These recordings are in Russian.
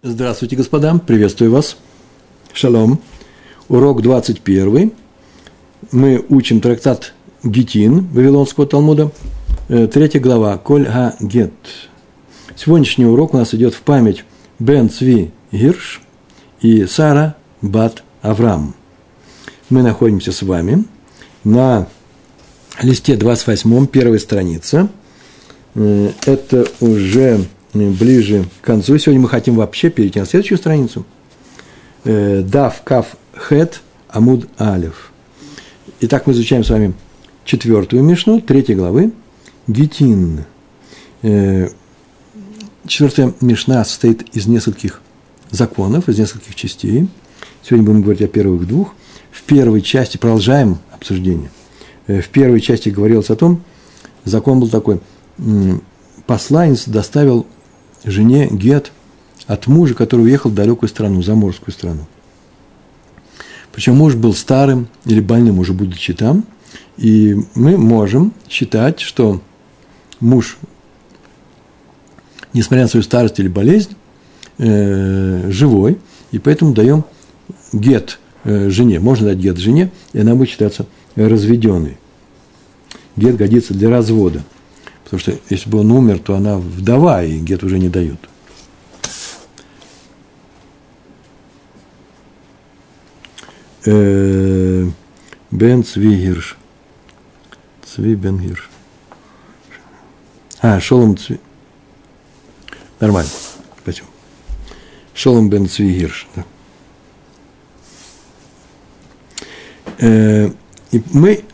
Здравствуйте, господа, приветствую вас. Шалом. Урок 21. Мы учим трактат Гитин Вавилонского Талмуда, э, третья глава, Коль Га Гет. Сегодняшний урок у нас идет в память Бен Цви Гирш и Сара Бат Авраам. Мы находимся с вами на листе 28, первой странице. Э, это уже ближе к концу. Сегодня мы хотим вообще перейти на следующую страницу. Э, Дав, Каф, Хет, Амуд, Алев. Итак, мы изучаем с вами четвертую Мишну, третьей главы, Гитин. Э, четвертая Мишна состоит из нескольких законов, из нескольких частей. Сегодня будем говорить о первых двух. В первой части продолжаем обсуждение. Э, в первой части говорилось о том, закон был такой, посланец доставил жене Гет от мужа, который уехал в далекую страну, заморскую страну. Причем муж был старым или больным, уже будучи там, и мы можем считать, что муж, несмотря на свою старость или болезнь, э, живой, и поэтому даем гет э, жене. Можно дать гет жене, и она будет считаться разведенной. Гет годится для развода – Потому что если бы он умер, то она вдова, и гет уже не дают. Э, Бен Цвигирш. Цви Бен Гирш. А, Шолом Цви. Нормально. Спасибо. Шолом Бен Цвигирш. Да. Э, и мы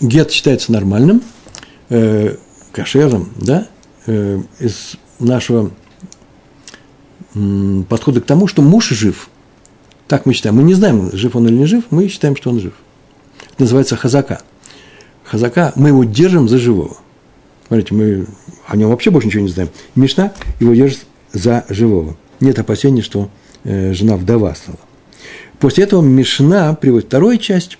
гет считается нормальным, э, кошерным, да, э, из нашего э, подхода к тому, что муж жив. Так мы считаем. Мы не знаем, жив он или не жив, мы считаем, что он жив. Это называется хазака. Хазака, мы его держим за живого. Смотрите, мы о нем вообще больше ничего не знаем. Мишна его держит за живого. Нет опасений, что э, жена вдова стала. После этого Мишна приводит вторую часть,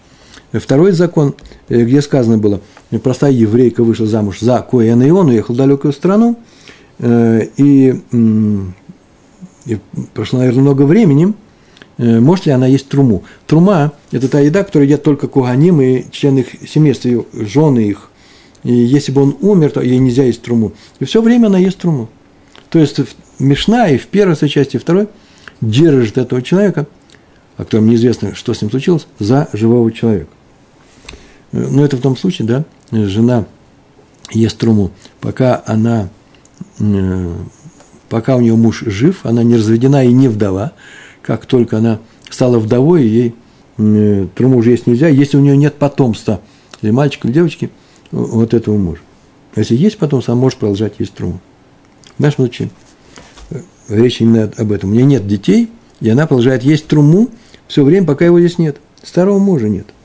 второй закон, э, где сказано было – простая еврейка вышла замуж за Коэна, и он уехал в далекую страну, э, и, и прошло, наверное, много времени, э, может ли она есть труму. Трума – это та еда, которую едят только куганим и члены их семейства, жены их. И если бы он умер, то ей нельзя есть труму. И все время она ест труму. То есть Мишна и в первой части, и второй держит этого человека, о котором неизвестно, что с ним случилось, за живого человека. Но это в том случае, да, жена ест труму, пока она, пока у нее муж жив, она не разведена и не вдова, как только она стала вдовой, ей труму уже есть нельзя, если у нее нет потомства, или мальчика, или девочки, вот этого мужа. Если есть потомство, она может продолжать есть труму. В нашем случае э, речь именно об этом. У нее нет детей, и она продолжает есть труму все время, пока его здесь нет. Старого мужа нет –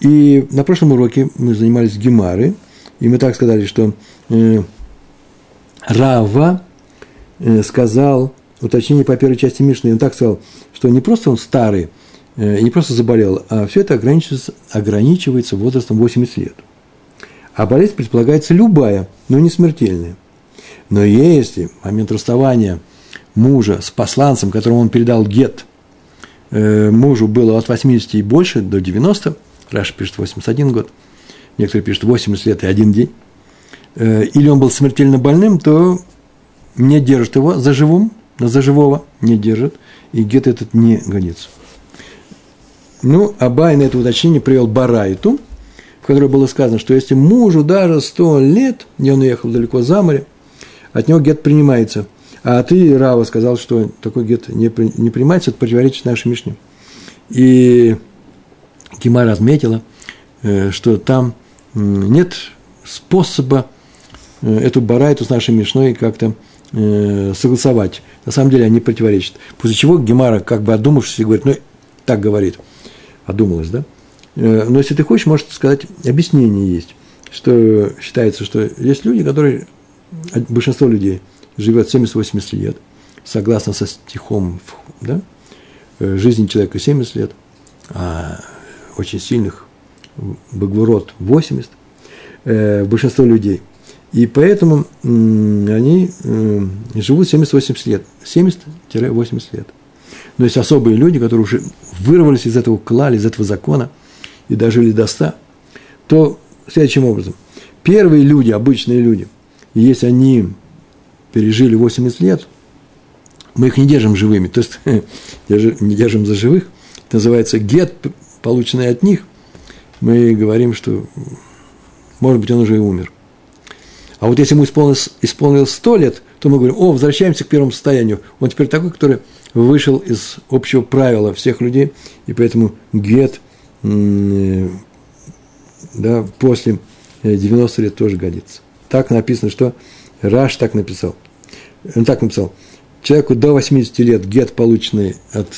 и на прошлом уроке мы занимались Гемары, и мы так сказали, что э, Рава э, сказал, уточнение по первой части Мишны, он так сказал, что не просто он старый, э, не просто заболел, а все это ограничивается, ограничивается возрастом 80 лет. А болезнь предполагается любая, но не смертельная. Но если в момент расставания мужа с посланцем, которому он передал гет, э, мужу было от 80 и больше до 90, Раша пишет 81 год, некоторые пишут 80 лет и один день, э, или он был смертельно больным, то не держит его за живым, за живого не держит, и гет этот не годится. Ну, Абай на это уточнение привел Барайту, в которой было сказано, что если мужу даже 100 лет, и он уехал далеко за море, от него гет принимается. А ты, Рава, сказал, что такой гет не, не принимается, это противоречит нашей Мишне. И Кима разметила, э, что там нет способа э, эту барайту с нашей Мишной как-то э, согласовать. На самом деле они противоречат. После чего Гемара, как бы одумавшись, говорит, ну, так говорит, одумалась, да? Но если ты хочешь, можешь сказать, объяснение есть, что считается, что есть люди, которые, большинство людей живет 70-80 лет, согласно со стихом, да? Жизнь человека 70 лет, а очень сильных, Багвурот 80, э, большинство людей. И поэтому они э, живут 70-80 лет. 70-80 лет. Но есть особые люди, которые уже вырвались из этого клали, из этого закона и дожили до 100, то следующим образом. Первые люди, обычные люди, если они пережили 80 лет, мы их не держим живыми, то есть не держим за живых, это называется гет, полученный от них, мы говорим, что, может быть, он уже и умер. А вот если ему исполнилось, исполнилось 100 лет, то мы говорим, о, возвращаемся к первому состоянию. Он теперь такой, который вышел из общего правила всех людей, и поэтому гет э, да, после 90 лет тоже годится. Так написано, что Раш так написал. Он так написал. Человеку до 80 лет гет, полученный от,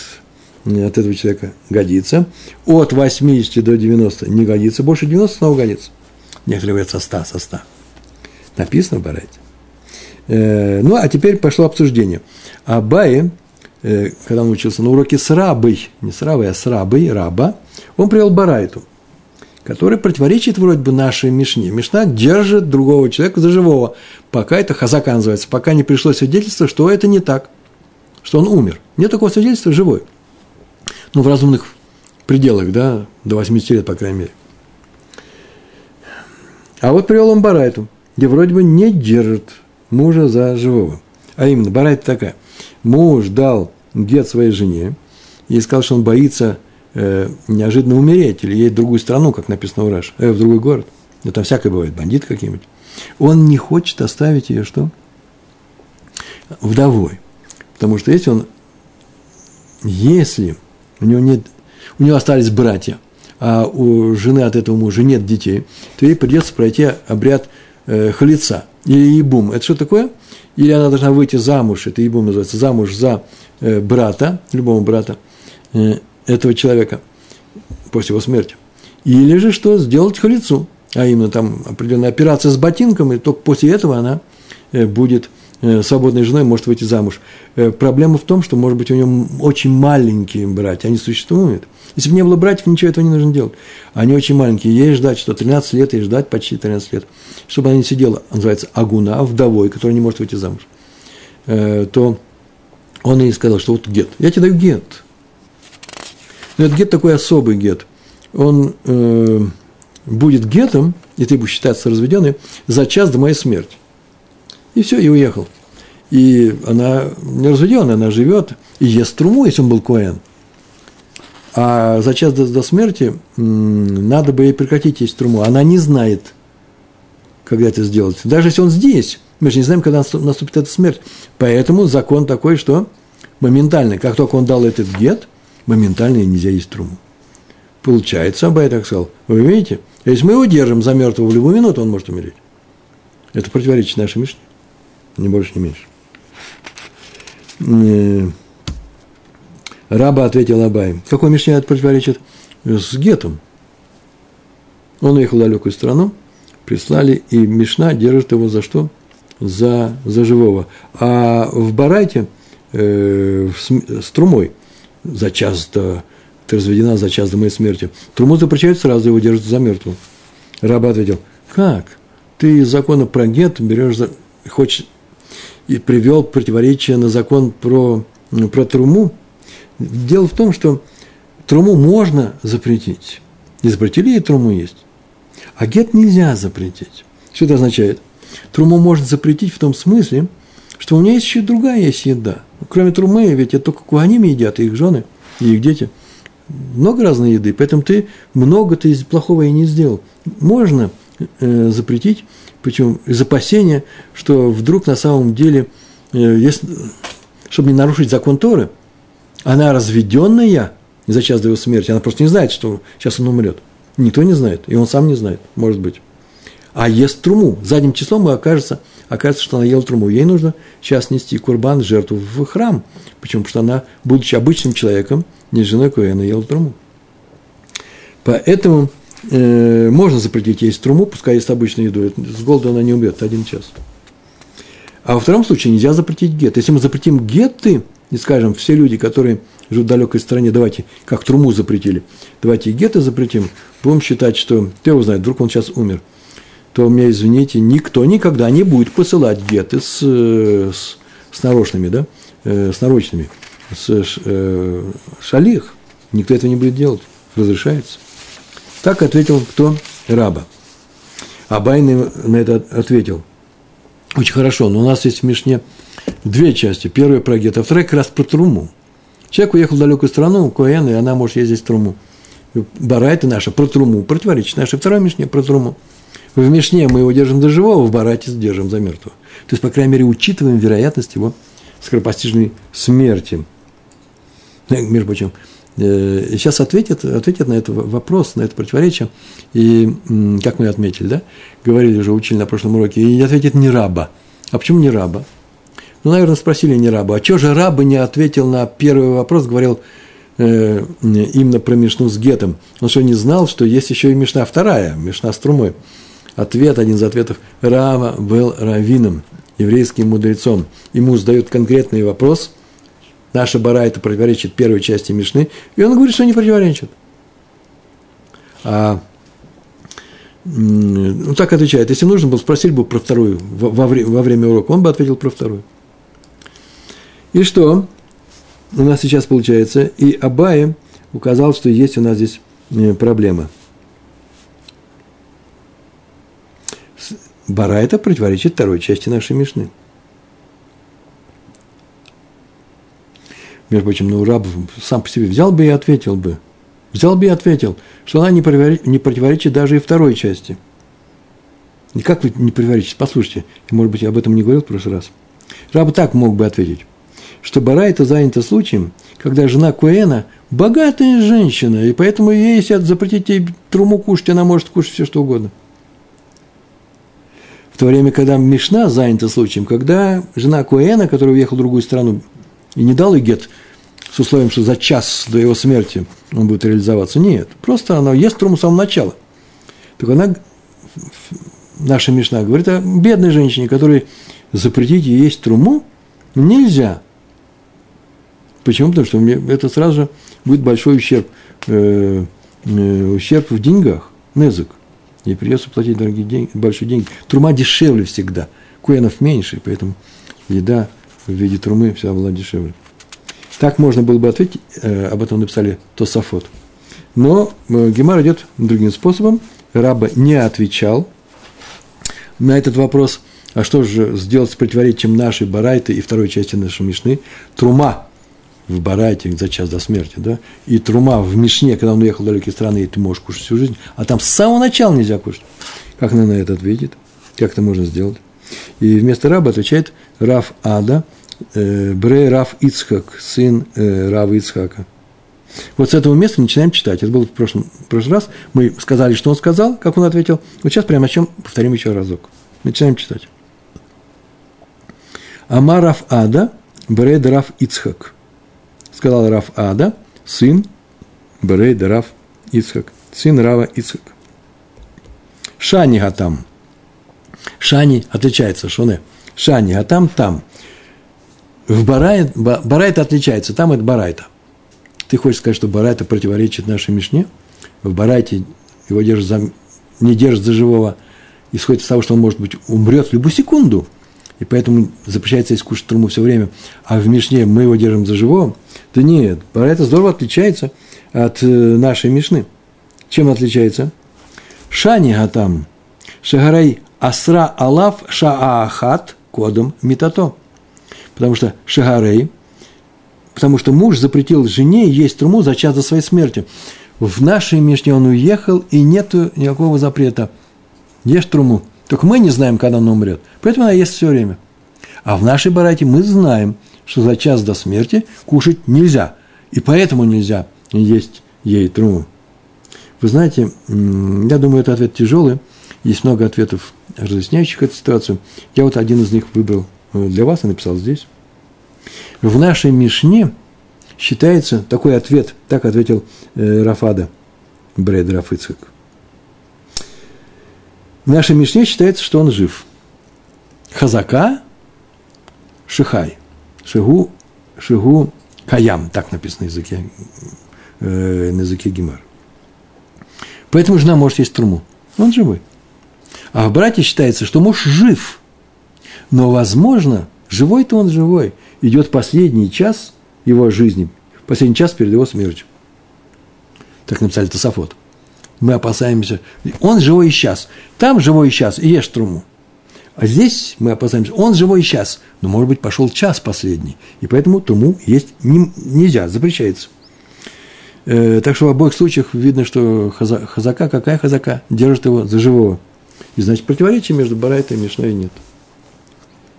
от этого человека, годится. От 80 до 90 не годится. Больше 90 снова годится. Некоторые говорят со 100, со 100. Написано в Барайте. Э, ну, а теперь пошло обсуждение. Абай, э, когда он учился на уроке с рабой, не с рабой, а с рабой, раба, он привел Барайту, который противоречит вроде бы нашей Мишне. Мишна держит другого человека за живого, пока это хазака называется, пока не пришло свидетельство, что это не так, что он умер. Нет такого свидетельства, живой. Ну, в разумных пределах, да, до 80 лет, по крайней мере. А вот привел он Барайту – где вроде бы не держит мужа за живого. А именно, барайта такая. Муж дал гет своей жене и сказал, что он боится э, неожиданно умереть или едет в другую страну, как написано в Раш, э, в другой город. Ну, там всякое бывает, бандит какие-нибудь. Он не хочет оставить ее что? Вдовой. Потому что если он, если у него нет, у него остались братья, а у жены от этого мужа нет детей, то ей придется пройти обряд э, халица или ебум. Это что такое? Или она должна выйти замуж, это ебум называется, замуж за э, брата, любого брата э, этого человека после его смерти. Или же что? Сделать халицу, а именно там определенная операция с ботинком, и только после этого она э, будет свободной женой, может выйти замуж. Э, проблема в том, что, может быть, у нее очень маленькие братья, они существуют – если бы не было братьев, ничего этого не нужно делать. Они очень маленькие. Ей ждать, что 13 лет, ей ждать почти 13 лет. Чтобы она не сидела, называется агуна, вдовой, которая не может выйти замуж. Э, то он ей сказал, что вот гет. Я тебе даю гет. Но этот гет такой особый гет. Он э, будет гетом, и ты будешь считаться разведенной, за час до моей смерти. И все, и уехал. И она не разведенная, она живет и ест труму, если он был коэн – а за час до, до смерти надо бы ей прекратить есть труму. Она не знает, когда это сделать. Даже если он здесь, мы же не знаем, когда наступит эта смерть. Поэтому закон такой, что моментально, как только он дал этот гет, моментально нельзя есть труму. Получается, Абай так сказал, вы видите, если мы его держим за мертвого в любую минуту, он может умереть. Это противоречит нашей Мишне. Не больше, не меньше. Э, Раба ответил Абай. Какой Мишне это противоречит? С Гетом. Он уехал в далекую страну, прислали, и Мишна держит его за что? За, за живого. А в Барайте э, с, с трумой за час до, ты разведена за час до моей смерти. Труму запрещают сразу, его держат за мертвого. Раба ответил, как? Ты из закона про гет берешь, за, хочешь, и привел противоречие на закон про, про труму, Дело в том, что труму можно запретить. И запретили, и труму есть. А гет нельзя запретить. Что это означает? Труму можно запретить в том смысле, что у меня есть еще другая есть еда. Кроме трумы, ведь это только куаними едят, и их жены, и их дети. Много разной еды, поэтому ты много ты плохого и не сделал. Можно э, запретить, причем из опасения, что вдруг на самом деле, э, если, чтобы не нарушить закон Торы – она разведенная за час до его смерти, она просто не знает, что сейчас он умрет. Никто не знает, и он сам не знает, может быть. А ест труму. Задним числом окажется, окажется, что она ела труму. Ей нужно сейчас нести курбан, жертву в храм. Почему? Потому что она, будучи обычным человеком, не женой Коэна, ела труму. Поэтому э, можно запретить есть труму, пускай есть обычную еду. С голода она не убьет, один час. А во втором случае нельзя запретить гет. Если мы запретим гетты, и скажем, все люди, которые живут в далекой стране, давайте, как труму запретили, давайте и запретим, будем считать, что, кто его знает, вдруг он сейчас умер. то меня, извините, никто никогда не будет посылать геты с, с, с нарочными, да, э, с нарочными, с э, шалих. Никто этого не будет делать. Разрешается. Так ответил кто? Раба. Абай на это ответил. Очень хорошо, но у нас есть в Мишне две части. Первая про гет, а вторая как раз про труму. Человек уехал в далекую страну, Коэн, и она может ездить в труму. Барайта наша про труму, противоречит нашей второй Мишне про труму. В Мишне мы его держим за живого, в Барате держим за мертвого. То есть, по крайней мере, учитываем вероятность его скоропостижной смерти. Между прочим, э, сейчас ответит, ответит на этот вопрос, на это противоречие. И, как мы отметили, да, говорили уже, учили на прошлом уроке, и ответит не раба. А почему не раба? Ну, наверное, спросили не раба. А что же раба не ответил на первый вопрос, говорил э, именно про Мишну с Гетом? Он что, не знал, что есть еще и Мишна вторая, Мишна с Трумой? Ответ, один из ответов, Рава был раввином, еврейским мудрецом. Ему задают конкретный вопрос, наша бара это противоречит первой части Мишны, и он говорит, что не противоречит. А ну, так отвечает. Если нужно было, спросили бы про вторую во, во время урока, он бы ответил про вторую. И что? У нас сейчас получается, и Абай указал, что есть у нас здесь э, проблема – Бара это противоречит второй части нашей Мишны. Между прочим, раб сам по себе взял бы и ответил бы. Взял бы и ответил, что она не противоречит, не противоречит даже и второй части. И как вы не противоречите? Послушайте, может быть, я об этом не говорил в прошлый раз. Раб так мог бы ответить, что Бара это занято случаем, когда жена Куэна богатая женщина, и поэтому ей, если запретить ей труму кушать, она может кушать все, что угодно то время, когда Мишна занята случаем, когда жена Куэна, которая уехала в другую страну, и не дал ей гет с условием, что за час до его смерти он будет реализоваться. Нет, просто она ест труму с самого начала. Так она, наша Мишна говорит о бедной женщине, которой запретить ей есть труму нельзя. Почему? Потому что это сразу же будет большой ущерб, э, э, ущерб в деньгах, незык. Ей придется платить дорогие деньги, большие деньги. Трума дешевле всегда. Куэнов меньше, поэтому еда в виде трумы вся была дешевле. Так можно было бы ответить, э, об этом написали Тософот. Но э, Гемар идет другим способом. Раба не отвечал на этот вопрос. А что же сделать с противоречием нашей Барайты и второй части нашей Мишны? Трума в Барайте за час до смерти, да, и трума в Мишне, когда он уехал в далекие страны, и ты можешь кушать всю жизнь, а там с самого начала нельзя кушать. Как она на это ответит? Как это можно сделать? И вместо раба отвечает Раф Ада, э, Бре Раф Ицхак, сын э, Рава Ицхака. Вот с этого места начинаем читать. Это было в прошлом, в прошлый раз. Мы сказали, что он сказал, как он ответил. Вот сейчас прямо о чем повторим еще разок. Начинаем читать. Амараф Ада, Бре Раф Ицхак – сказал Раф Ада, сын Берей Раф Ицхак, сын Рава Ицхак. Шани Гатам. Шани отличается, Шоне. Шани Гатам там. В Барайт, Барайт отличается, там это Барайта. Ты хочешь сказать, что Барайта противоречит нашей Мишне? В Барайте его держат за, не держат за живого, исходит из того, что он, может быть, умрет в любую секунду – и поэтому запрещается есть кушать труму все время, а в Мишне мы его держим за живого, да нет, это здорово отличается от э, нашей Мишны. Чем отличается? Шани гатам, шагарай асра алав шаахат кодом митато. Потому что шагарей, потому что муж запретил жене есть труму за час до своей смерти. В нашей Мишне он уехал, и нет никакого запрета. Ешь труму. Только мы не знаем, когда он умрет. Поэтому она ест все время. А в нашей барате мы знаем, что за час до смерти кушать нельзя. И поэтому нельзя есть ей труму. Вы знаете, я думаю, это ответ тяжелый. Есть много ответов, разъясняющих эту ситуацию. Я вот один из них выбрал э, для вас и написал здесь. В нашей Мишне считается такой ответ, так ответил э, Рафада, Бред Рафыцкак – в нашей Мишне считается, что он жив. Хазака Шихай. Шигу, Шигу Каям, так написано на языке, э, на языке Гимар. Поэтому жена может есть труму. Он живой. А в брате считается, что муж жив. Но, возможно, живой-то он живой. Идет последний час его жизни, последний час перед его смертью. Так написали Тософот. Мы опасаемся. Он живой и сейчас. Там живой и сейчас, и ешь труму. А здесь мы опасаемся, он живой сейчас, но, может быть, пошел час последний, и поэтому труму есть не, нельзя, запрещается. Э, так что в обоих случаях видно, что хаза, хазака, какая хазака, держит его за живого. И значит, противоречия между Барайтой и Мишной нет.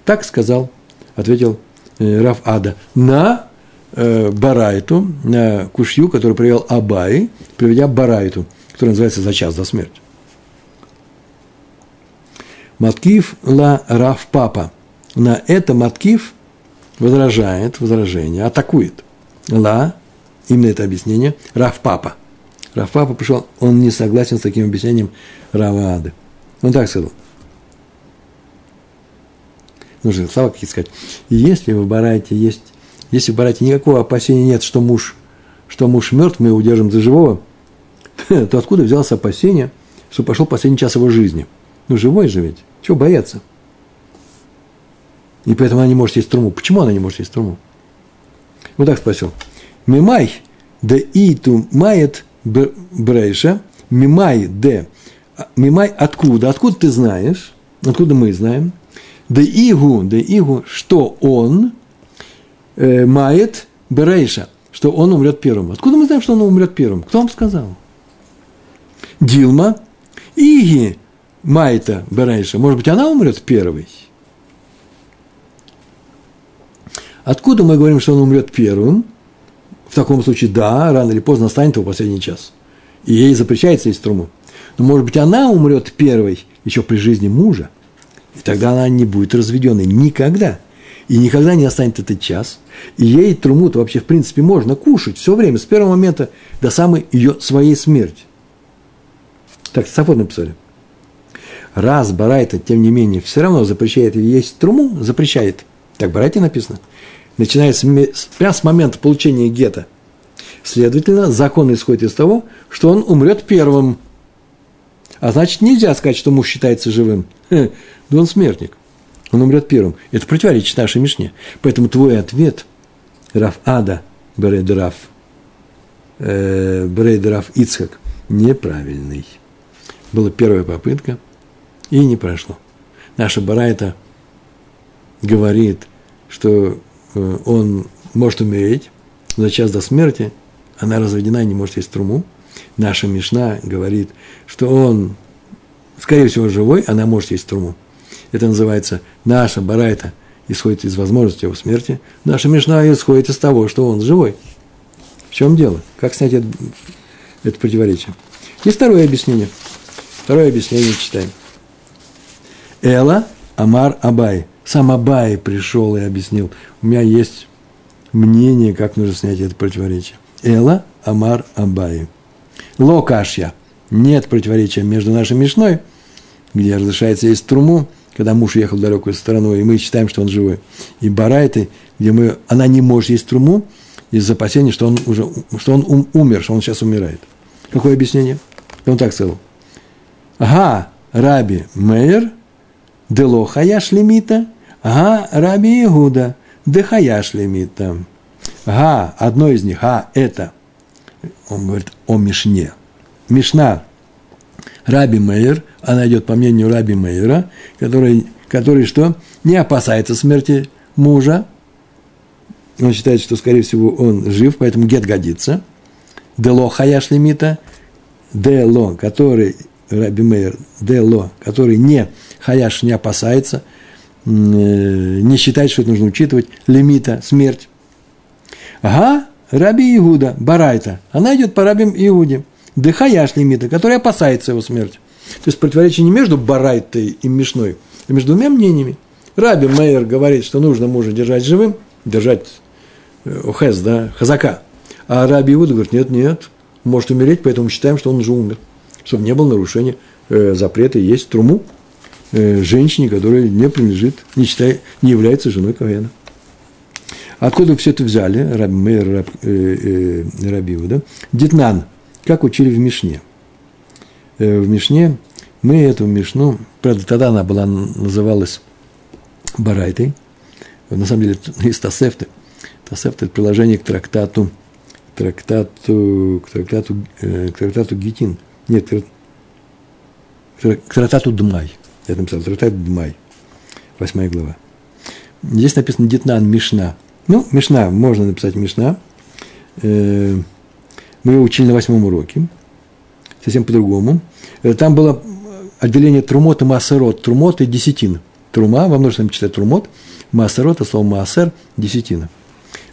Так сказал, ответил э, Раф Ада, на э, Барайту, на Кушью, который привел Абай, приведя Барайту, который называется «За час до смерти». Маткив ла Раф Папа. На это Маткив возражает, возражение, атакует. Ла, именно это объяснение, Раф Папа. Раф Папа пришел, он не согласен с таким объяснением Рава Ады. Он так сказал. Нужно слова какие сказать. Если в Барайте есть, если в Барайте никакого опасения нет, что муж, что муж мертв, мы его удержим за живого, то откуда взялось опасение, что пошел последний час его жизни? Ну, живой же ведь. Чего бояться? И поэтому она не может есть труму. Почему она не может есть труму? Вот так спросил. Мимай да иту мает брейша. Мимай де. Мимай откуда? Откуда ты знаешь? Откуда мы знаем? Да игу, да игу, что он э, мает брейша, что он умрет первым. Откуда мы знаем, что он умрет первым? Кто вам сказал? Дилма, Иги, Майта Берейша, может быть, она умрет первой? Откуда мы говорим, что он умрет первым? В таком случае, да, рано или поздно настанет его последний час. И ей запрещается есть труму. Но, может быть, она умрет первой еще при жизни мужа. И тогда она не будет разведенной никогда. И никогда не настанет этот час. И ей труму-то вообще, в принципе, можно кушать все время, с первого момента до самой ее своей смерти. Так, Сафот написали раз Барайта, тем не менее, все равно запрещает есть труму, запрещает. Так Барайте написано. Начиная с, прямо с момента получения гетто. Следовательно, закон исходит из того, что он умрет первым. А значит, нельзя сказать, что муж считается живым. Да он смертник. Он умрет первым. Это противоречит нашей Мишне. Поэтому твой ответ, Раф Ада, Берейдраф, э, Берейдраф Ицхак, неправильный. Была первая попытка – и не прошло. Наша Барайта говорит, что э, он может умереть за час до смерти, она разведена и не может есть труму. Наша Мишна говорит, что он, скорее всего, живой, она может есть труму. Это называется наша Барайта исходит из возможности его смерти. Наша Мишна исходит из того, что он живой. В чем дело? Как снять это, это противоречие? Есть второе объяснение. Второе объяснение читаем. Эла Амар Абай. Сам Абай пришел и объяснил. У меня есть мнение, как нужно снять это противоречие. Эла Амар Абай. Локашья. Нет противоречия между нашей Мишной, где разрешается есть труму, когда муж уехал в далекую страну, и мы считаем, что он живой. И Барайты, где мы, она не может есть труму из-за опасения, что он уже что он ум, умер, что он сейчас умирает. Какое объяснение? Он так сказал. Ага, Раби Мейер – Дело хаяш лимита, га раби Игуда, де хаяш лимита. Га, одно из них, га, это, он говорит о Мишне. Мишна Раби Мейер, она идет по мнению Раби Мейера, который, который что? Не опасается смерти мужа. Он считает, что, скорее всего, он жив, поэтому гет годится. Дело хаяш лимита, дело, который Раби Мейер, дело, который не Хаяш не опасается, э, не считает, что это нужно учитывать, лимита, смерть. Ага, Раби Иуда, Барайта, она идет по рабим Иуде, Дыхаяш лимита, который опасается его смерти. То есть противоречие не между Барайтой и Мишной, а между двумя мнениями. Раби Мейер говорит, что нужно мужа держать живым, держать э, да, Хазака. А Раби Иуда говорит, нет, нет, может умереть, поэтому считаем, что он уже умер, чтобы не было нарушения э, запрета есть труму. Э, женщине, которая не принадлежит, не, считая, не является женой Кавена. Откуда все это взяли, Раби Мейр, Раб, э, э, Рабиу, да? Детнан, как учили в Мишне. Э, в Мишне Мы эту Мишну, правда, тогда она была, называлась Барайтой, на самом деле из Тасефты. Тасефта – это приложение к трактату, трактату, к трактату, э, к трактату Гитин. Нет, к трактату Дмай. Я написал трактат Дмай, восьмая глава. Здесь написано Дитнан Мишна. Ну, Мишна, можно написать Мишна. Э, мы его учили на восьмом уроке. Совсем по-другому. Э, там было отделение трумот и маасерот. Трумот и десятин. Трума, во множественном числе трумот. Маасерот, а слово маасер – десятина.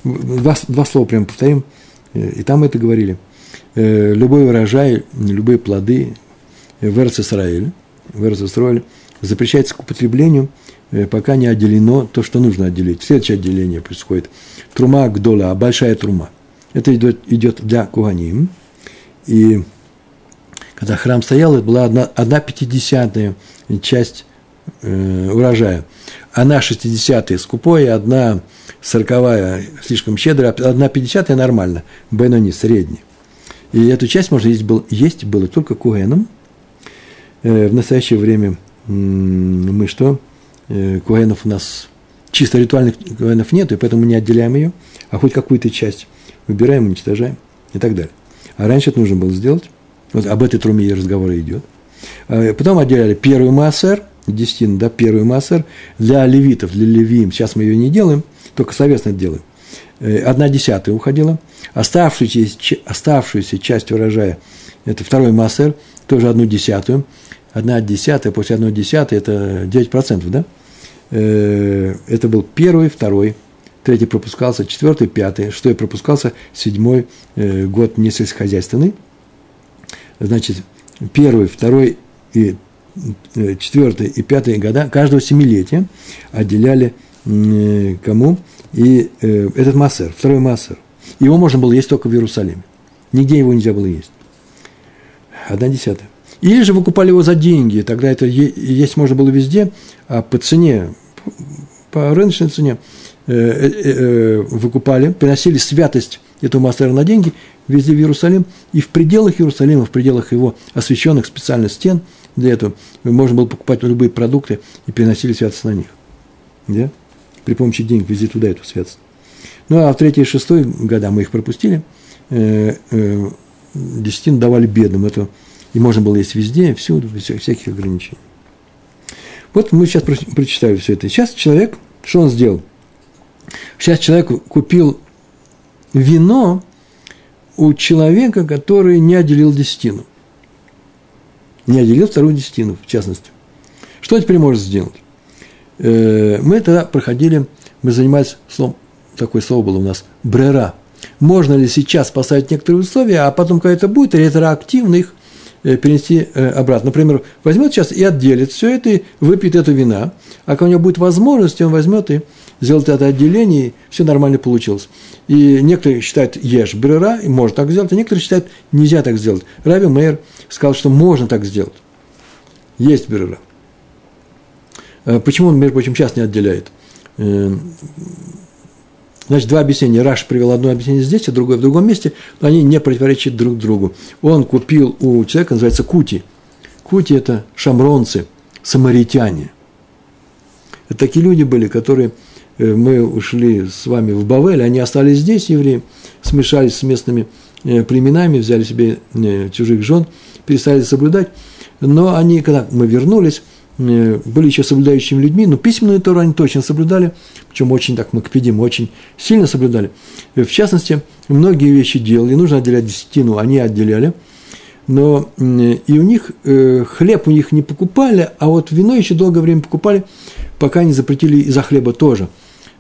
Два, два слова прямо повторим. Э, и там это говорили. Любой урожай, любые плоды в Израиль, в Израиль запрещается к употреблению – пока не отделено то, что нужно отделить. Следующее отделение происходит. Трума гдола, большая трума. Это идет, для куаним. И когда храм стоял, это была одна, одна пятидесятая часть э, урожая. Одна шестидесятая скупое, одна сороковая слишком щедрая, одна пятидесятая нормально. Бенони, средний. И эту часть можно есть, был, есть было только куэном. Э, в настоящее время мы что? Э, куэнов у нас, чисто ритуальных куэнов нет, и поэтому мы не отделяем ее, а хоть какую-то часть выбираем, уничтожаем и так далее. А раньше это нужно было сделать. Вот об этой труме разговор идет. А потом отделяли первый массер, десятину, да, первый массер для левитов, для левиим. Сейчас мы ее не делаем, только совестно делаем. Э, одна десятая уходила. Оставшуюся, оставшуюся часть урожая, это второй массер, тоже одну десятую. Одна десятая после одной десятой – это 9%, да? Э, это был первый, второй, третий пропускался, четвертый, пятый, шестой пропускался, седьмой э, год не сельскохозяйственный. Значит, первый, второй и э, четвертый и пятый года каждого семилетия отделяли кому? И этот массер, второй массер. Его можно было есть только в Иерусалиме. Нигде его нельзя было есть. Одна десятая. Или же выкупали его за деньги, тогда это есть можно было везде, а по цене, по рыночной цене э, э, э, выкупали, приносили святость этого мастера на деньги, везде в Иерусалим, и в пределах Иерусалима, в пределах его освященных специальных стен для этого можно было покупать любые продукты и переносили святость на них. Да? При помощи денег везде туда эту святость. Ну, а в третий и шестой года мы их пропустили, десятин давали бедным. Это и можно было есть везде, всюду, без всяких ограничений. Вот мы сейчас прочитали все это. Сейчас человек, что он сделал? Сейчас человек купил вино у человека, который не отделил десятину. Не отделил вторую десятину, в частности. Что теперь может сделать? Э, мы тогда проходили, мы занимались словом, такое слово было у нас, брера. Можно ли сейчас поставить некоторые условия, а потом, когда это будет, ретроактивно их перенести э, обратно. Например, возьмет сейчас и отделит все это, и выпьет эту вина, а когда у него будет возможность, он возьмет и сделает это отделение, и все нормально получилось. И некоторые считают, ешь брера, и можно так сделать, а некоторые считают, нельзя так сделать. Раби Мейер сказал, что можно так сделать. Есть брера. Э, почему он, между прочим, сейчас не отделяет? Значит, два объяснения. Раш привел одно объяснение здесь, а другое в другом месте, но они не противоречат друг другу. Он купил у человека, называется Кути. Кути – это шамронцы, самаритяне. Это такие люди были, которые э, мы ушли с вами в Бавель, они остались здесь, евреи, смешались с местными э, племенами, взяли себе э, чужих жен, перестали соблюдать. Но они, когда мы вернулись, были еще соблюдающими людьми, но письменную Тору они точно соблюдали, причем очень так макпедим, очень сильно соблюдали. Э, в частности, многие вещи делали, нужно отделять десятину, они отделяли, но и у них э, хлеб у них не покупали, а вот вино еще долгое время покупали, пока не запретили из-за хлеба тоже.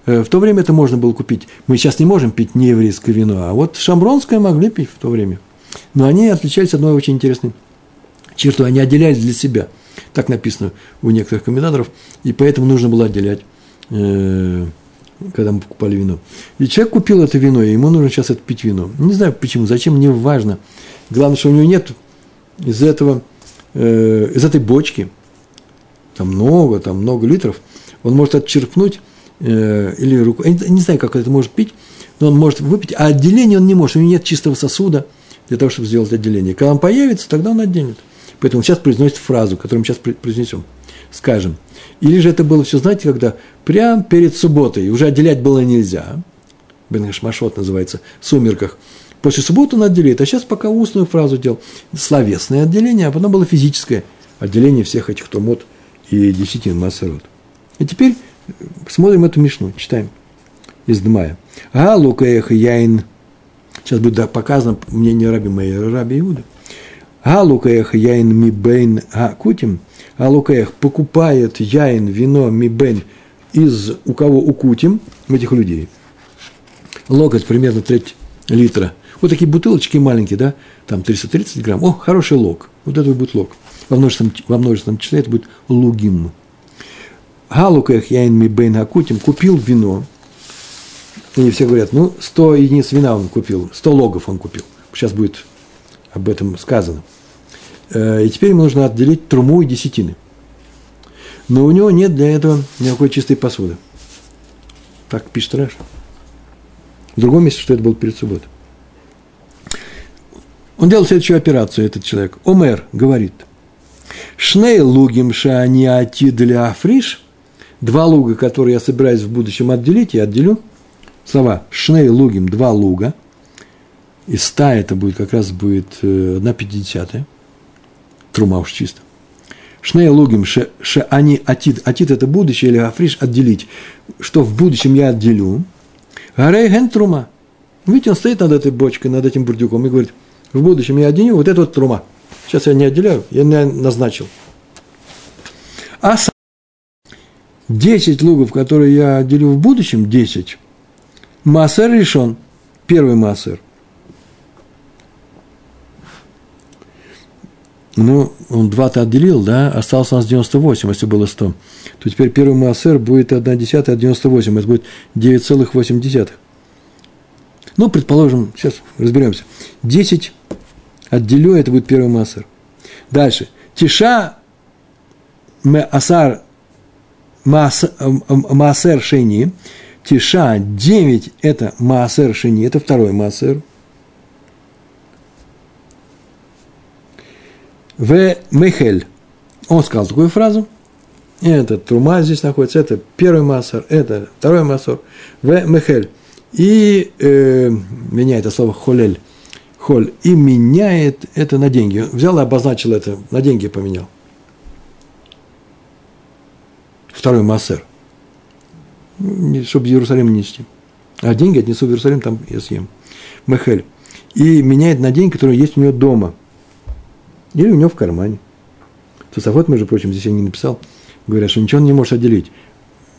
В то время это можно было купить. Мы сейчас не можем пить нееврейское вино, а вот шамбронское могли пить в то время. Но они отличались одной очень интересной чертой. Они отделялись для себя – так написано у некоторых комментаторов, и поэтому нужно было отделять, э, когда мы покупали вино. И человек купил это вино, и ему нужно сейчас это пить вино. Не знаю почему, зачем, не важно. Главное, что у него нет из этого, э, из этой бочки, там много, там много литров, он может отчерпнуть э, или руку, я не, знаю, как это может пить, но он может выпить, а отделение он не может, у него нет чистого сосуда для того, чтобы сделать отделение. Когда он появится, тогда он отделит. Поэтому сейчас произносит фразу, которую мы сейчас произнесем. Скажем. Или же это было все, знаете, когда прямо перед субботой, уже отделять было нельзя. Бенгашмашот называется, в сумерках. После субботы он отделяет, а сейчас пока устную фразу делал. Словесное отделение, а потом было физическое отделение всех этих томот и десятин массерот. И теперь смотрим эту мишну, читаем из Дмая. А лукаех яин. Сейчас будет показано мнение Раби Мейера, Раби Иуда. А лукаех яин мибейн а кутим. А лукаех покупает яин, вино, мибейн из у кого укутим, этих людей. Локоть примерно треть литра. Вот такие бутылочки маленькие, да, там 330 грамм. О, хороший лог. Вот это будет лог. Во множественном, во множественном числе это будет лугим. Галуках яин ми бейн акутим купил вино. И все говорят, ну, 100 единиц вина он купил, 100 логов он купил. Сейчас будет об этом сказано. Э, и теперь ему нужно отделить труму и десятины. Но у него нет для этого никакой чистой посуды. Так пишет Раша. В другом месте, что это было перед субботой. Он делал следующую операцию, этот человек. Омер говорит, Шней лугим шани ати для африш, два луга, которые я собираюсь в будущем отделить, я отделю. Слова шней лугим, два луга. И ста это будет, как раз будет э, одна пятидесятая. Трума уж чисто. Шней лугим, ше, ше они атит. Атит – это будущее, или африш – отделить. Что в будущем я отделю. Гарей ген трума. Видите, он стоит над этой бочкой, над этим бурдюком и говорит, в будущем я отделю вот эту вот трума. Сейчас я не отделяю, я не назначил. А 10 лугов, которые я отделю в будущем, 10, массер решен, первый массер. Ну, он 2-то отделил, да, осталось у нас 98, если было 100. То теперь первый массер будет 1 десятая от 98, это будет 9,8. Ну, предположим, сейчас разберемся. 10 отделю, это будет первый массер. Дальше. Тиша асар маасер шени. Тиша 9 – это маасер шени, это второй маасер. В Мехель. Он сказал такую фразу. Это трума здесь находится, это первый массор, это второй массор. В Мехель. И э, меняет это слово холель холь, и меняет это на деньги. Взял и обозначил это, на деньги поменял. Второй массер. Чтобы Иерусалим нести. А деньги отнесу в Иерусалим, там я съем. Мехель. И меняет на деньги, которые есть у него дома. Или у него в кармане. Тософот, между прочим, здесь я не написал, говорят, что ничего он не может отделить.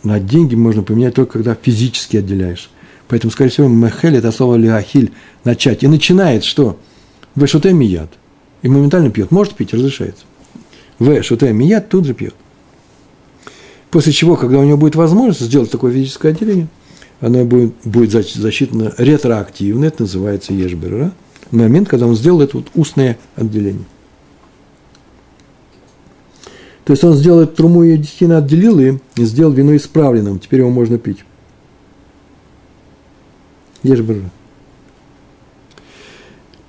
На деньги можно поменять только когда физически отделяешь. Поэтому, скорее всего, мехель – это слово лиахиль – начать. И начинает что? В шуте мияд. И моментально пьет. Может пить, разрешается. В шуте мияд тут же пьет. После чего, когда у него будет возможность сделать такое физическое отделение, оно будет, будет засчитано ретроактивно, это называется ешбера, момент, когда он сделал это вот устное отделение. То есть он сделал эту труму и десятина отделил и сделал вино исправленным, теперь его можно пить. Ешь брыжа.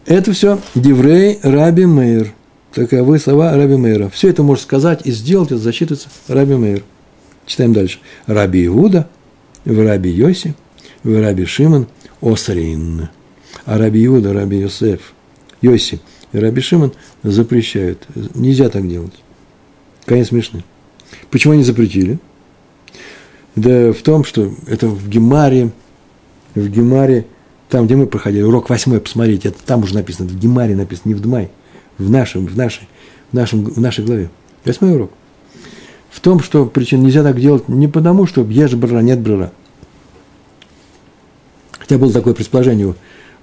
Это все Диврей Раби Мейр. Таковы слова Раби Мейра. Все это может сказать и сделать, это засчитывается Раби Мейр. Читаем дальше. Раби Иуда, в Раби Йоси, в Раби Шимон, Осрин. А Раби Иуда, Раби Йосеф, Йоси и Раби Шимон запрещают. Нельзя так делать. Конец смешный. Почему они запретили? Да в том, что это в Гемаре, в Гемаре, там, где мы проходили, урок восьмой, посмотрите, это там уже написано, в Гемаре написано, не в Дмай, в нашем, в нашей, в нашем, в нашей главе. Восьмой урок. В том, что причин нельзя так делать не потому, что ешь брара, нет брара. Хотя было такое предположение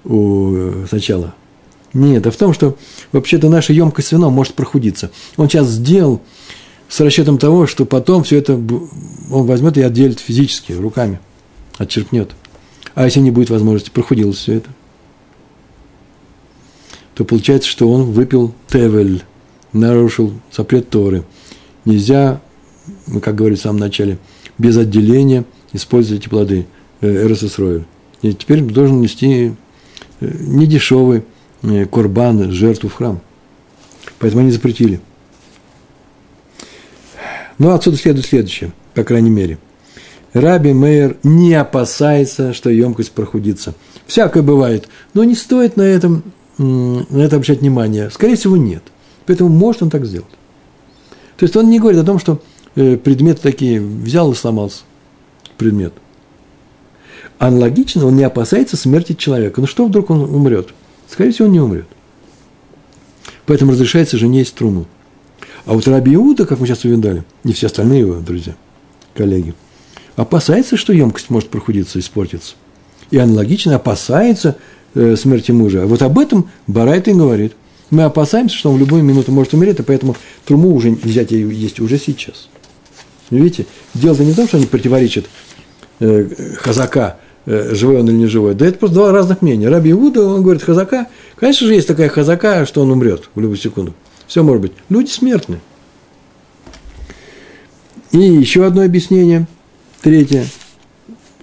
у, у сначала. Нет, а в том, что вообще-то наша емкость вином может прохудиться. Он сейчас сделал с расчетом того, что потом все это он возьмет и отделит физически, руками, отчеркнет. А если не будет возможности, прохудилось все это, то получается, что он выпил тевель, нарушил запрет Торы. Нельзя, как говорится в самом начале, без отделения использовать эти плоды э, РССРОИ. И теперь должен нести э, недешевый э, корбан, жертву в храм. Поэтому они запретили. Ну, отсюда следует следующее, по крайней мере. Раби Мейер не опасается, что емкость прохудится. Всякое бывает, но не стоит на этом, на это обращать внимание. Скорее всего, нет. Поэтому может он так сделать. То есть он не говорит о том, что э, предметы такие взял и сломался. Предмет. Аналогично он не опасается смерти человека. Ну что вдруг он умрет? Скорее всего, он не умрет. Поэтому разрешается жене труму. А вот Раби Иуда, как мы сейчас увидали, не все остальные его друзья, коллеги, опасается, что емкость может прохудиться, испортиться. И аналогично опасается э, смерти мужа. А вот об этом Барайт и говорит – мы опасаемся, что он в любую минуту может умереть, и поэтому труму уже взять и есть уже сейчас. Видите, дело-то не в том, что они противоречат э, хазака, э, живой он или не живой. Да это просто два разных мнения. Раби Иуда, он говорит, хазака, конечно же, есть такая хазака, что он умрет в любую секунду. Все может быть. Люди смертны. И еще одно объяснение, третье.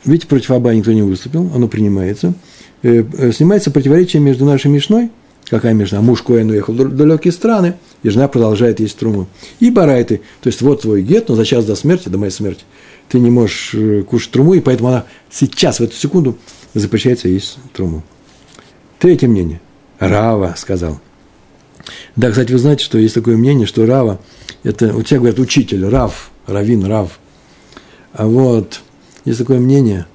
Видите, против Аба никто не выступил, оно принимается. Э, э, снимается противоречие между нашей Мишной – Какая межна? Муж Коэн уехал в далекие страны, и жена продолжает есть труму. И барайты. То есть, вот твой гет, но за час до смерти, до моей смерти, ты не можешь э, кушать труму, и поэтому она сейчас, в эту секунду, запрещается есть труму. Третье мнение. Рава сказал. Да, кстати, вы знаете, что есть такое мнение, что Рава, это, у тебя говорят учитель, Рав, Равин, Рав. А вот, есть такое мнение,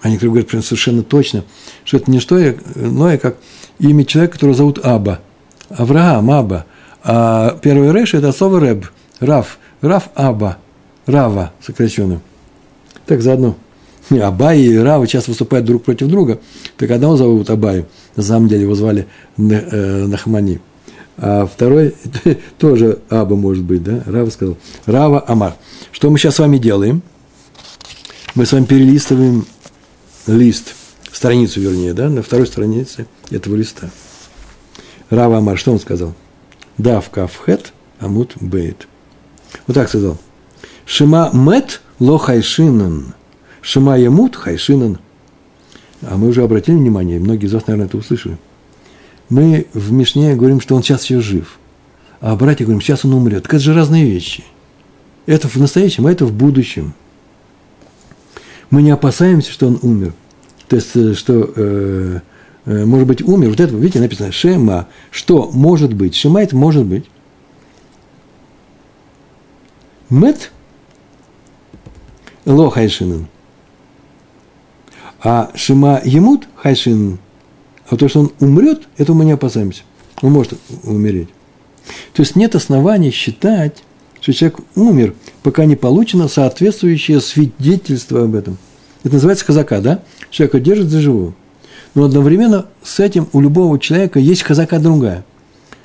а некоторые говорят прям совершенно точно, что это не что иное, как имя человека, которого зовут Аба. Авраам, Аба. А первый Рэш – это слово Рэб, Рав, Рав Аба, Рава сокращенно. Так заодно. Абай и Рава часто выступают друг против друга. Так одного зовут Абай, на самом деле его звали э, Нахмани. А второй тоже Аба может быть, да? Рава сказал. Рава Амар. Что мы сейчас с вами делаем? Мы с вами перелистываем лист, страницу вернее, да, на второй странице этого листа. Рава Амар, что он сказал? Дав кафхет амут бейт. Вот так сказал. Шима мет ло хайшинан. Шима ямут хайшинан. А мы уже обратили внимание, многие из вас, наверное, это услышали. Мы в Мишне говорим, что он сейчас еще жив. А братья говорим, сейчас он умрет. Так это же разные вещи. Это в настоящем, а это в будущем. Мы не опасаемся, что он умер. То есть, э, что э, Э, может быть, умер, вот это, видите, написано Шема, что может быть, Шема это может быть. Мет ло хайшинен. А Шема емут хайшинен. А то, что он умрет, этого мы не опасаемся. Он может умереть. То есть нет оснований считать, что человек умер, пока не получено соответствующее свидетельство об этом. Это называется казака, да? Человека держит за живого. Но одновременно с этим у любого человека есть казака другая.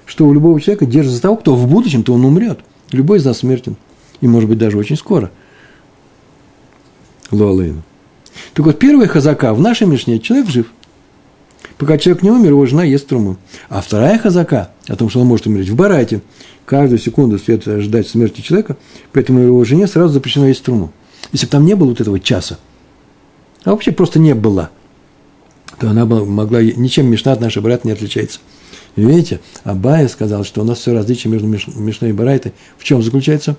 Что у любого человека держит за того, кто в будущем, то он умрет. Любой из нас смертен. И, может быть, даже очень скоро. Луалейну. Так вот, первая хазака в нашей Мишне – человек жив. Пока человек не умер, его жена ест труму. А вторая хазака о том, что он может умереть в барате, каждую секунду следует ожидать смерти человека, поэтому его жене сразу запрещено есть труму. Если бы там не было вот этого часа, а вообще просто не было – то она могла, ничем Мишна от нашей Барайты не отличается. Видите, Абая сказал, что у нас все различие между Мишной и Барайтой в чем заключается?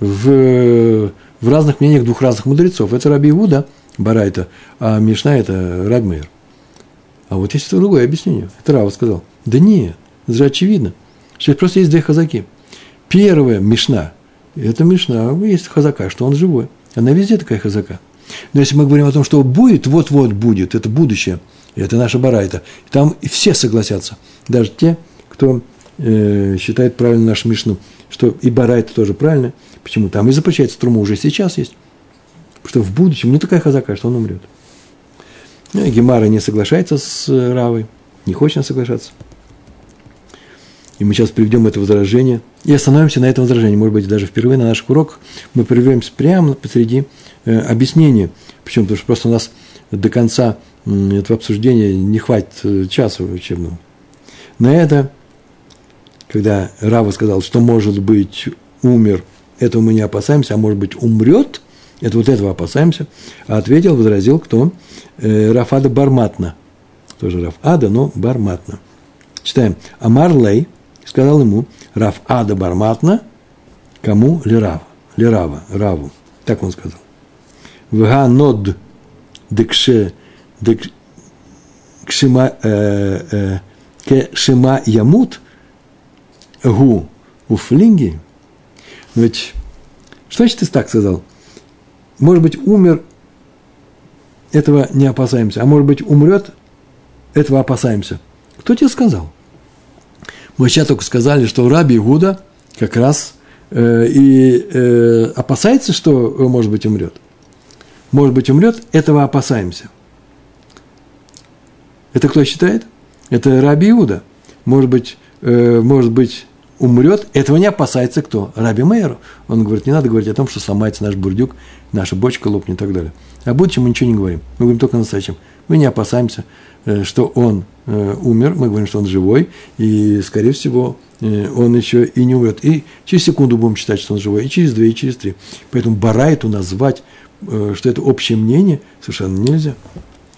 В, в разных мнениях двух разных мудрецов. Это Раби Иуда, Барайта, а Мишна – это Рабмейр. А вот есть другое объяснение. Это Рава сказал. Да нет, это же очевидно, что просто есть две хазаки. Первая Мишна – это Мишна, есть хазака, что он живой. Она везде такая хазака. Но если мы говорим о том, что будет, вот-вот будет, это будущее – это наша барайта. Там все согласятся, даже те, кто э, считает правильно нашу Мишну, что и барайта тоже правильно. Почему? Там и запрещается трума уже сейчас есть. Что в будущем не такая хазака, что он умрет. Ну, и Гемара не соглашается с э, Равой, не хочет соглашаться. И мы сейчас приведем это возражение и остановимся на этом возражении. Может быть, даже впервые на наших уроках мы прервемся прямо посреди э, объяснения. Почему? Потому что просто у нас до конца этого обсуждения не хватит э, часа учебного. На это, когда Рава сказал, что, может быть, умер, этого мы не опасаемся, а может быть, умрет, это вот этого опасаемся, а ответил, возразил кто? Э, Рафада Барматна. Тоже Рафада, но Барматна. Читаем. Амар Лей, сказал ему, Рав Ада Барматна, кому? Лерава, Лерава, Раву. Так он сказал. Вга нод декше, декшима, э, э, кешима ямут, гу уфлинги. Но ведь, что значит ты так сказал? Может быть, умер, этого не опасаемся. А может быть, умрет, этого опасаемся. Кто тебе сказал? Мы сейчас только сказали, что Раби Игуда как раз э, и э, опасается, что, может быть, умрет. Может быть, умрет, этого опасаемся. Это кто считает? Это Раби Иуда. Может быть, э, может быть, умрет, этого не опасается кто? Раби Мейер. Он говорит, не надо говорить о том, что сломается наш бурдюк, наша бочка лопнет и так далее. О будущем мы ничего не говорим. Мы говорим только о настоящем. Мы не опасаемся, э, что он э, умер, мы говорим, что он живой, и, скорее всего, э, он еще и не умрет. И через секунду будем считать, что он живой, и через две, и через три. Поэтому Барайту назвать, что это общее мнение, совершенно нельзя.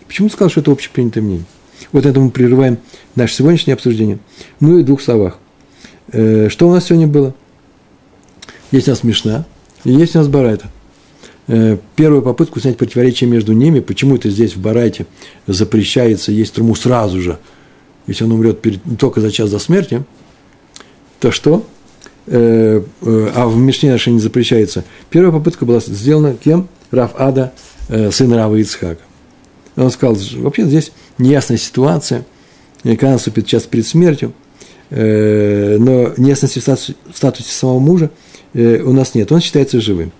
Почему сказал, что это общепринятое мнение? Вот это мы прерываем наше сегодняшнее обсуждение. Ну и в двух словах. Э, что у нас сегодня было? Есть у нас Мишна, и есть у нас Барайта. Э, первую попытку снять противоречие между ними, почему это здесь в Барайте запрещается есть труму сразу же, если он умрет перед, только за час до смерти, то что? Э, а в Мишне нашей не запрещается. Первая попытка была сделана кем? Раф Ада, сын Рава Ицхака. Он сказал, вообще здесь неясная ситуация, когда наступит час перед смертью – но неясности в статусе самого мужа э, у нас нет. Он считается живым.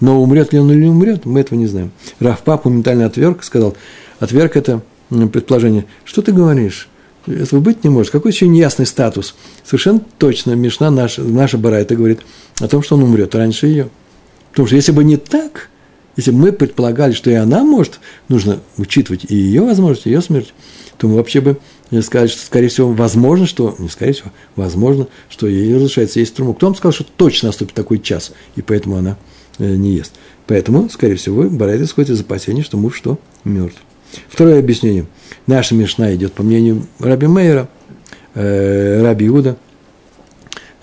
Но умрет ли он или не умрет, мы этого не знаем. Раф Пап моментально отверг, сказал, отверг это предположение. Что ты говоришь? Этого быть не может. Какой еще неясный статус? Совершенно точно Мишна, наша, наша Барайта говорит о том, что он умрет раньше ее. Потому что если бы не так, если бы мы предполагали, что и она может, нужно учитывать и ее возможность, и ее смерть, то мы вообще бы сказали, что, скорее всего, возможно, что, не скорее всего, возможно, что ей разрешается есть труму. Кто вам сказал, что точно наступит такой час, и поэтому она э, не ест? Поэтому, скорее всего, Барайт исходит из опасения, что муж что? Мертв. Второе объяснение. Наша Мишна идет по мнению Раби Мейера, э, Раби Иуда,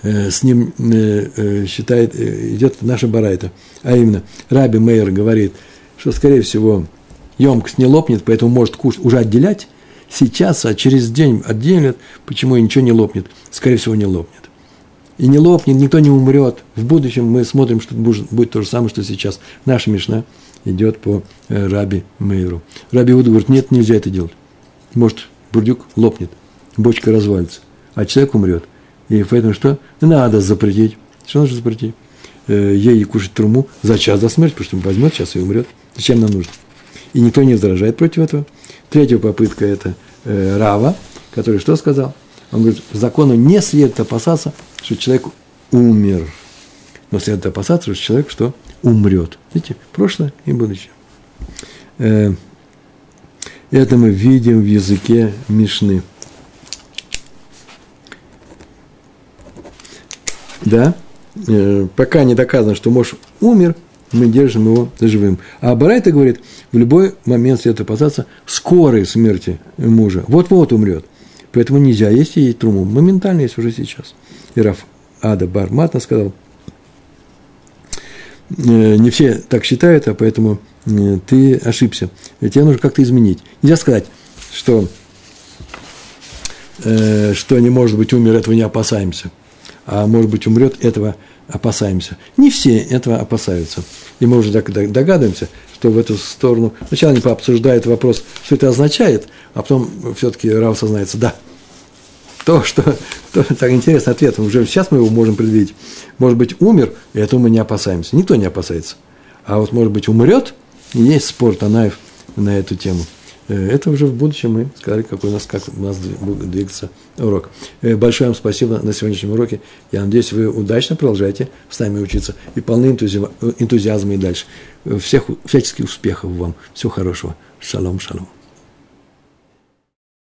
э, с ним э, э считает, э, идет наша Барайта. А именно, Раби Мейер говорит, что, скорее всего, емкость не лопнет, поэтому может кушать, уже отделять, сейчас, а через день отделят, почему и ничего не лопнет? Скорее всего, не лопнет. И не лопнет, никто не умрет. В будущем мы смотрим, что будет то же самое, что сейчас. Наша Мишна идет по э, Раби Мейру. Раби Вуд говорит, нет, нельзя это делать. Может, бурдюк лопнет, бочка развалится, а человек умрет. И поэтому что? Надо запретить. Что нужно запретить? Э, ей кушать труму за час до смерти, потому что он возьмет сейчас и умрет. Зачем нам нужно? И никто не возражает против этого. Третья попытка – это э, Рава, который что сказал? Он говорит, закону не следует опасаться, что человек умер. Но следует опасаться, что человек что? Умрет. Видите, прошлое и будущее. Э, это мы видим в языке Мишны. Да? Э, пока не доказано, что муж умер, мы держим его живым. А Барайта говорит, в любой момент следует опасаться скорой смерти мужа. Вот-вот умрет. Поэтому нельзя есть и труму. Моментально есть уже сейчас. И Раф Ада Барматна сказал, «Э, не все так считают, а поэтому э, ты ошибся. Тебе нужно как-то изменить. Нельзя сказать, что, э, что не может быть умер, этого не опасаемся. А может быть умрет, этого опасаемся. Не все этого опасаются. И мы уже догадываемся, что в эту сторону... Сначала они пообсуждают вопрос, что это означает, а потом все-таки Рав сознается, да, то, что, то, так интересный ответ, уже сейчас мы его можем предвидеть. Может быть, умер, и этого мы не опасаемся. Никто не опасается. А вот, может быть, умрет, и есть спор Танаев на эту тему. Э, это уже в будущем мы сказали, какой у нас, как у нас двигаться урок. Э, большое вам спасибо на сегодняшнем уроке. Я надеюсь, вы удачно продолжаете с нами учиться и полны энтузиазма и дальше. Всех всяческих успехов вам. Всего хорошего. Шалом, шалом.